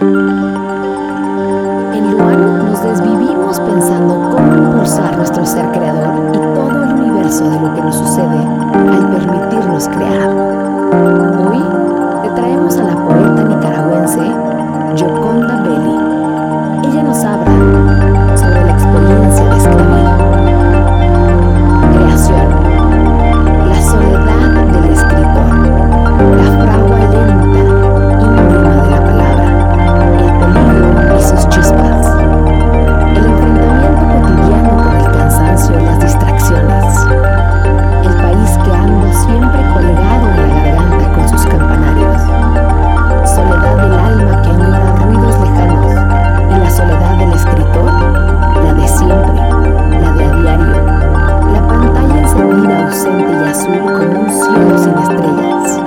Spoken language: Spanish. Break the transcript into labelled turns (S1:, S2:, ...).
S1: En Luano nos desvivimos pensando cómo impulsar nuestro ser creador y todo el universo de lo que nos sucede al permitirnos crear. cielo sin estrellas.